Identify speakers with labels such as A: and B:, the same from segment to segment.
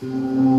A: Mm-hmm.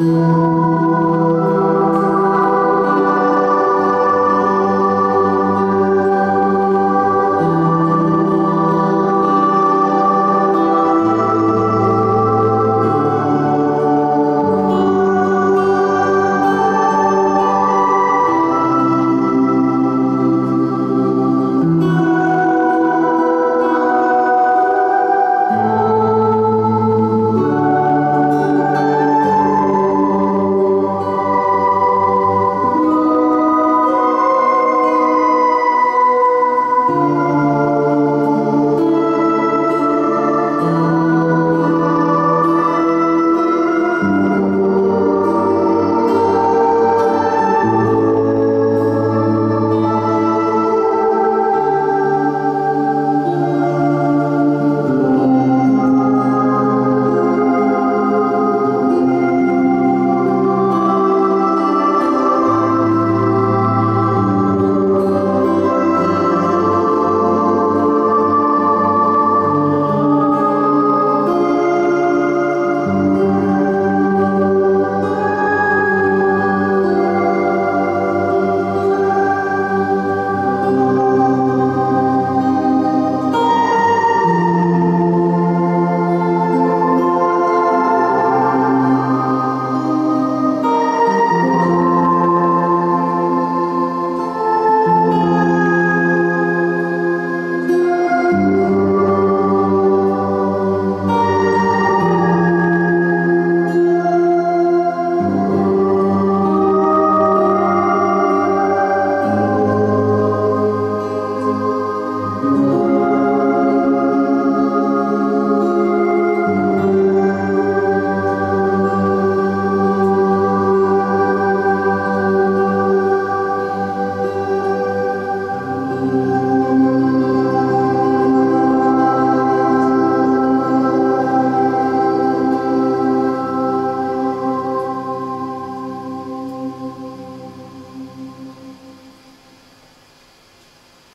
A: Música